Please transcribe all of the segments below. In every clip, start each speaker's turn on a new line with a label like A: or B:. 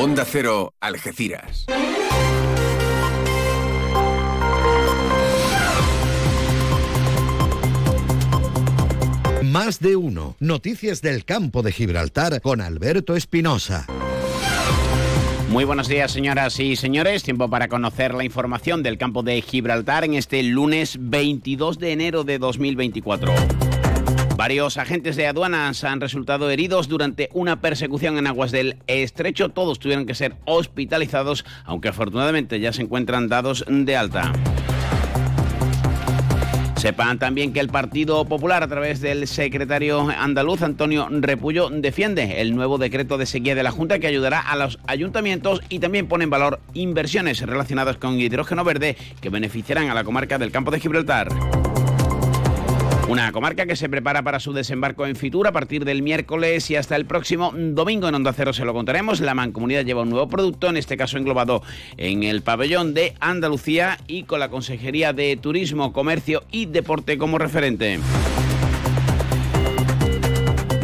A: Onda Cero, Algeciras.
B: Más de uno. Noticias del campo de Gibraltar con Alberto Espinosa.
C: Muy buenos días, señoras y señores. Tiempo para conocer la información del campo de Gibraltar en este lunes 22 de enero de 2024. Varios agentes de aduanas han resultado heridos durante una persecución en aguas del estrecho. Todos tuvieron que ser hospitalizados, aunque afortunadamente ya se encuentran dados de alta. Sepan también que el Partido Popular, a través del secretario andaluz Antonio Repullo, defiende el nuevo decreto de sequía de la Junta que ayudará a los ayuntamientos y también pone en valor inversiones relacionadas con hidrógeno verde que beneficiarán a la comarca del campo de Gibraltar. Una comarca que se prepara para su desembarco en Fitur a partir del miércoles y hasta el próximo domingo en Onda Cero se lo contaremos. La Mancomunidad lleva un nuevo producto, en este caso englobado en el pabellón de Andalucía y con la Consejería de Turismo, Comercio y Deporte como referente.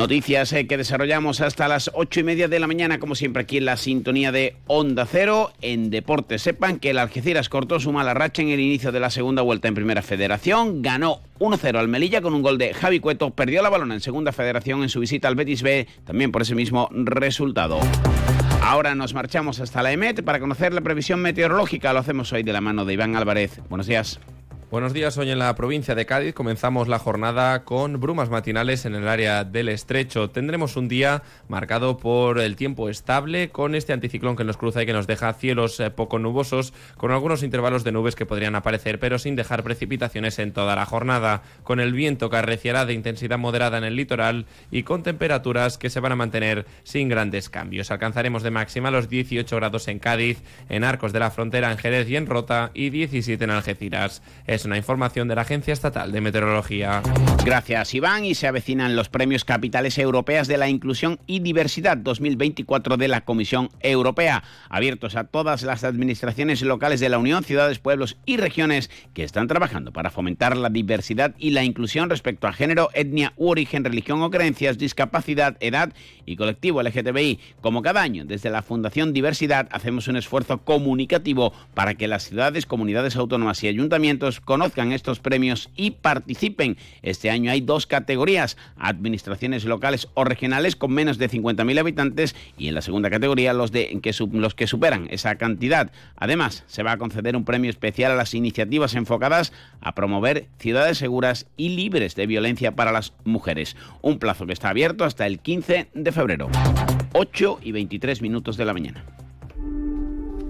C: Noticias eh, que desarrollamos hasta las ocho y media de la mañana, como siempre aquí en la sintonía de Onda Cero. En deportes, sepan que el Algeciras cortó su mala racha en el inicio de la segunda vuelta en Primera Federación. Ganó 1-0 al Melilla con un gol de Javi Cueto. Perdió la balona en Segunda Federación en su visita al Betis B, también por ese mismo resultado. Ahora nos marchamos hasta la EMET para conocer la previsión meteorológica. Lo hacemos hoy de la mano de Iván Álvarez. Buenos días.
D: Buenos días, hoy en la provincia de Cádiz comenzamos la jornada con brumas matinales en el área del estrecho. Tendremos un día marcado por el tiempo estable con este anticiclón que nos cruza y que nos deja cielos eh, poco nubosos con algunos intervalos de nubes que podrían aparecer pero sin dejar precipitaciones en toda la jornada, con el viento que arreciará de intensidad moderada en el litoral y con temperaturas que se van a mantener sin grandes cambios. Alcanzaremos de máxima los 18 grados en Cádiz, en Arcos de la Frontera, en Jerez y en Rota y 17 en Algeciras. Una información de la Agencia Estatal de Meteorología.
C: Gracias, Iván. Y se avecinan los premios Capitales Europeas de la Inclusión y Diversidad 2024 de la Comisión Europea, abiertos a todas las administraciones locales de la Unión, ciudades, pueblos y regiones que están trabajando para fomentar la diversidad y la inclusión respecto a género, etnia u origen, religión o creencias, discapacidad, edad y colectivo LGTBI. Como cada año, desde la Fundación Diversidad hacemos un esfuerzo comunicativo para que las ciudades, comunidades autónomas y ayuntamientos conozcan estos premios y participen. Este año hay dos categorías, administraciones locales o regionales con menos de 50.000 habitantes y en la segunda categoría los, de, que, los que superan esa cantidad. Además, se va a conceder un premio especial a las iniciativas enfocadas a promover ciudades seguras y libres de violencia para las mujeres. Un plazo que está abierto hasta el 15 de febrero. 8 y 23 minutos de la mañana.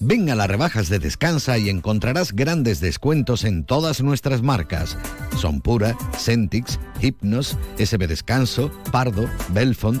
B: Ven a las rebajas de Descansa y encontrarás grandes descuentos en todas nuestras marcas. Son Pura, Centix, Hypnos, SB Descanso, Pardo, Belfont.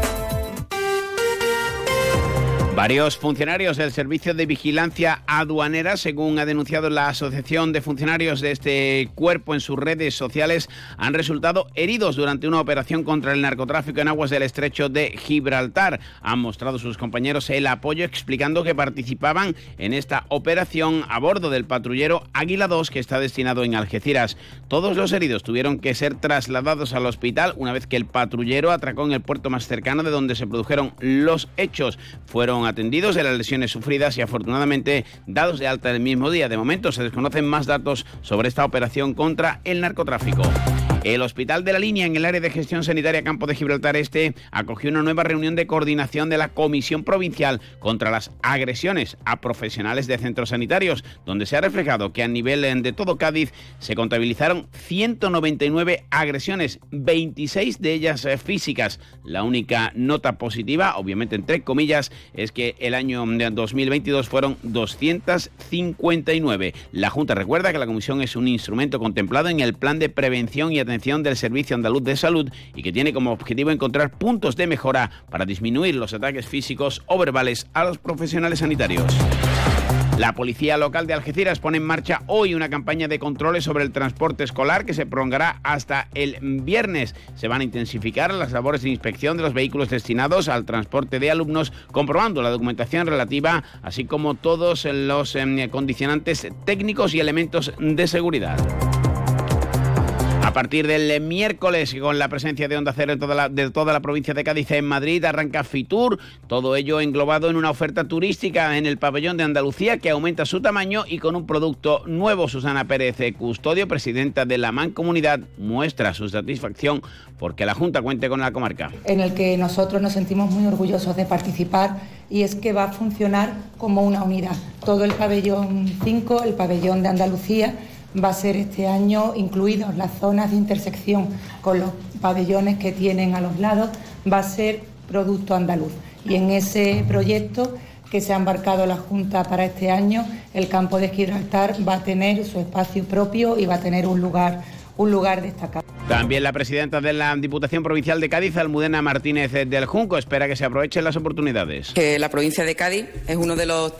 C: Varios funcionarios del Servicio de Vigilancia Aduanera, según ha denunciado la Asociación de Funcionarios de este cuerpo en sus redes sociales, han resultado heridos durante una operación contra el narcotráfico en aguas del estrecho de Gibraltar. Han mostrado sus compañeros el apoyo explicando que participaban en esta operación a bordo del patrullero Águila 2 que está destinado en Algeciras. Todos los heridos tuvieron que ser trasladados al hospital una vez que el patrullero atracó en el puerto más cercano de donde se produjeron los hechos. Fueron atendidos de las lesiones sufridas y afortunadamente dados de alta el mismo día. De momento se desconocen más datos sobre esta operación contra el narcotráfico. El Hospital de la Línea en el área de gestión sanitaria Campo de Gibraltar Este acogió una nueva reunión de coordinación de la Comisión Provincial contra las agresiones a profesionales de centros sanitarios, donde se ha reflejado que a nivel de todo Cádiz se contabilizaron 199 agresiones, 26 de ellas eh, físicas. La única nota positiva, obviamente entre comillas, es que el año 2022 fueron 259. La Junta recuerda que la comisión es un instrumento contemplado en el plan de prevención y atención del Servicio Andaluz de Salud y que tiene como objetivo encontrar puntos de mejora para disminuir los ataques físicos o verbales a los profesionales sanitarios. La policía local de Algeciras pone en marcha hoy una campaña de controles sobre el transporte escolar que se prolongará hasta el viernes. Se van a intensificar las labores de inspección de los vehículos destinados al transporte de alumnos, comprobando la documentación relativa, así como todos los em, condicionantes técnicos y elementos de seguridad. A partir del miércoles, con la presencia de Onda Cero toda la, de toda la provincia de Cádiz en Madrid, arranca Fitur, todo ello englobado en una oferta turística en el pabellón de Andalucía que aumenta su tamaño y con un producto nuevo. Susana Pérez Custodio, presidenta de la Mancomunidad, muestra su satisfacción porque la Junta cuente con la comarca.
E: En el que nosotros nos sentimos muy orgullosos de participar y es que va a funcionar como una unidad. Todo el pabellón 5, el pabellón de Andalucía, va a ser este año incluidos las zonas de intersección con los pabellones que tienen a los lados, va a ser producto andaluz. Y en ese proyecto que se ha embarcado la Junta para este año, el campo de Gibraltar va a tener su espacio propio y va a tener un lugar, un lugar destacado.
C: También la presidenta de la Diputación Provincial de Cádiz, Almudena Martínez del Junco, espera que se aprovechen las oportunidades.
F: Que la provincia de Cádiz es uno de los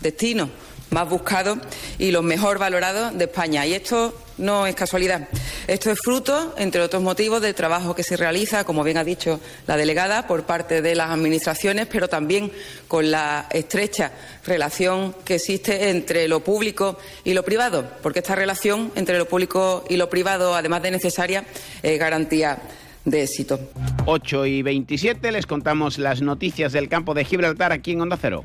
F: destinos más buscados y los mejor valorados de España. Y esto no es casualidad. Esto es fruto, entre otros motivos, del trabajo que se realiza, como bien ha dicho la delegada, por parte de las administraciones, pero también con la estrecha relación que existe entre lo público y lo privado, porque esta relación entre lo público y lo privado, además de necesaria, es garantía de éxito.
C: 8 y 27 les contamos las noticias del campo de Gibraltar aquí en Onda Cero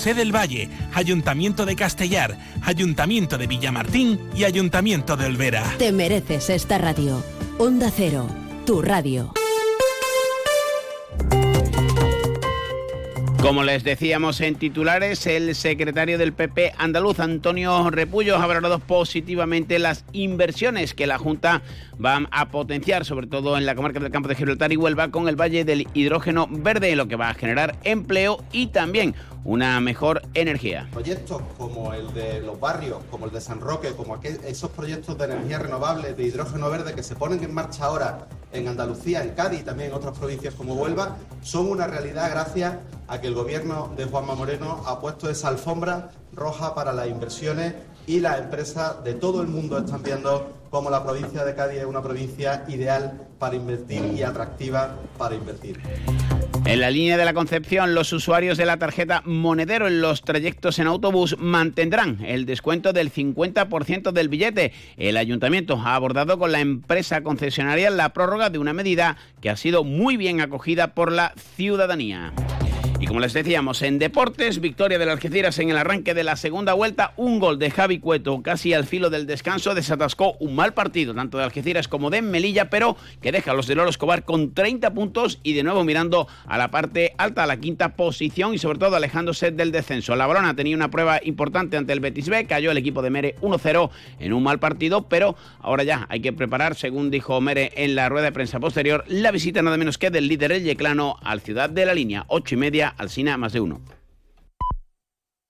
G: del Valle, Ayuntamiento de Castellar, Ayuntamiento de Villamartín y Ayuntamiento de Olvera.
H: Te mereces esta radio. Onda Cero, tu radio.
C: Como les decíamos en titulares, el secretario del PP andaluz, Antonio Repullo, ha valorado positivamente las inversiones que la Junta va a potenciar, sobre todo en la comarca del Campo de Gibraltar y Huelva, con el Valle del Hidrógeno Verde, lo que va a generar empleo y también una mejor energía.
I: Proyectos como el de los barrios, como el de San Roque, como esos proyectos de energía renovable, de hidrógeno verde que se ponen en marcha ahora en Andalucía, en Cádiz y también en otras provincias como Huelva, son una realidad gracias a que el gobierno de Juanma Moreno ha puesto esa alfombra roja para las inversiones y las empresas de todo el mundo están viendo cómo la provincia de Cádiz es una provincia ideal para invertir y atractiva para invertir.
C: En la línea de la Concepción, los usuarios de la tarjeta Monedero en los trayectos en autobús mantendrán el descuento del 50% del billete. El ayuntamiento ha abordado con la empresa concesionaria la prórroga de una medida que ha sido muy bien acogida por la ciudadanía. Y como les decíamos, en deportes, victoria del Algeciras en el arranque de la segunda vuelta, un gol de Javi Cueto casi al filo del descanso desatascó un mal partido, tanto de Algeciras como de Melilla, pero que deja a los de Loro Escobar con 30 puntos y de nuevo mirando a la parte alta, a la quinta posición y sobre todo alejándose del descenso. La Barona tenía una prueba importante ante el Betis B, cayó el equipo de Mere 1-0 en un mal partido, pero ahora ya hay que preparar, según dijo Mere en la rueda de prensa posterior, la visita nada menos que del líder el Yeclano al Ciudad de la Línea, 8 y media al Sina más de uno.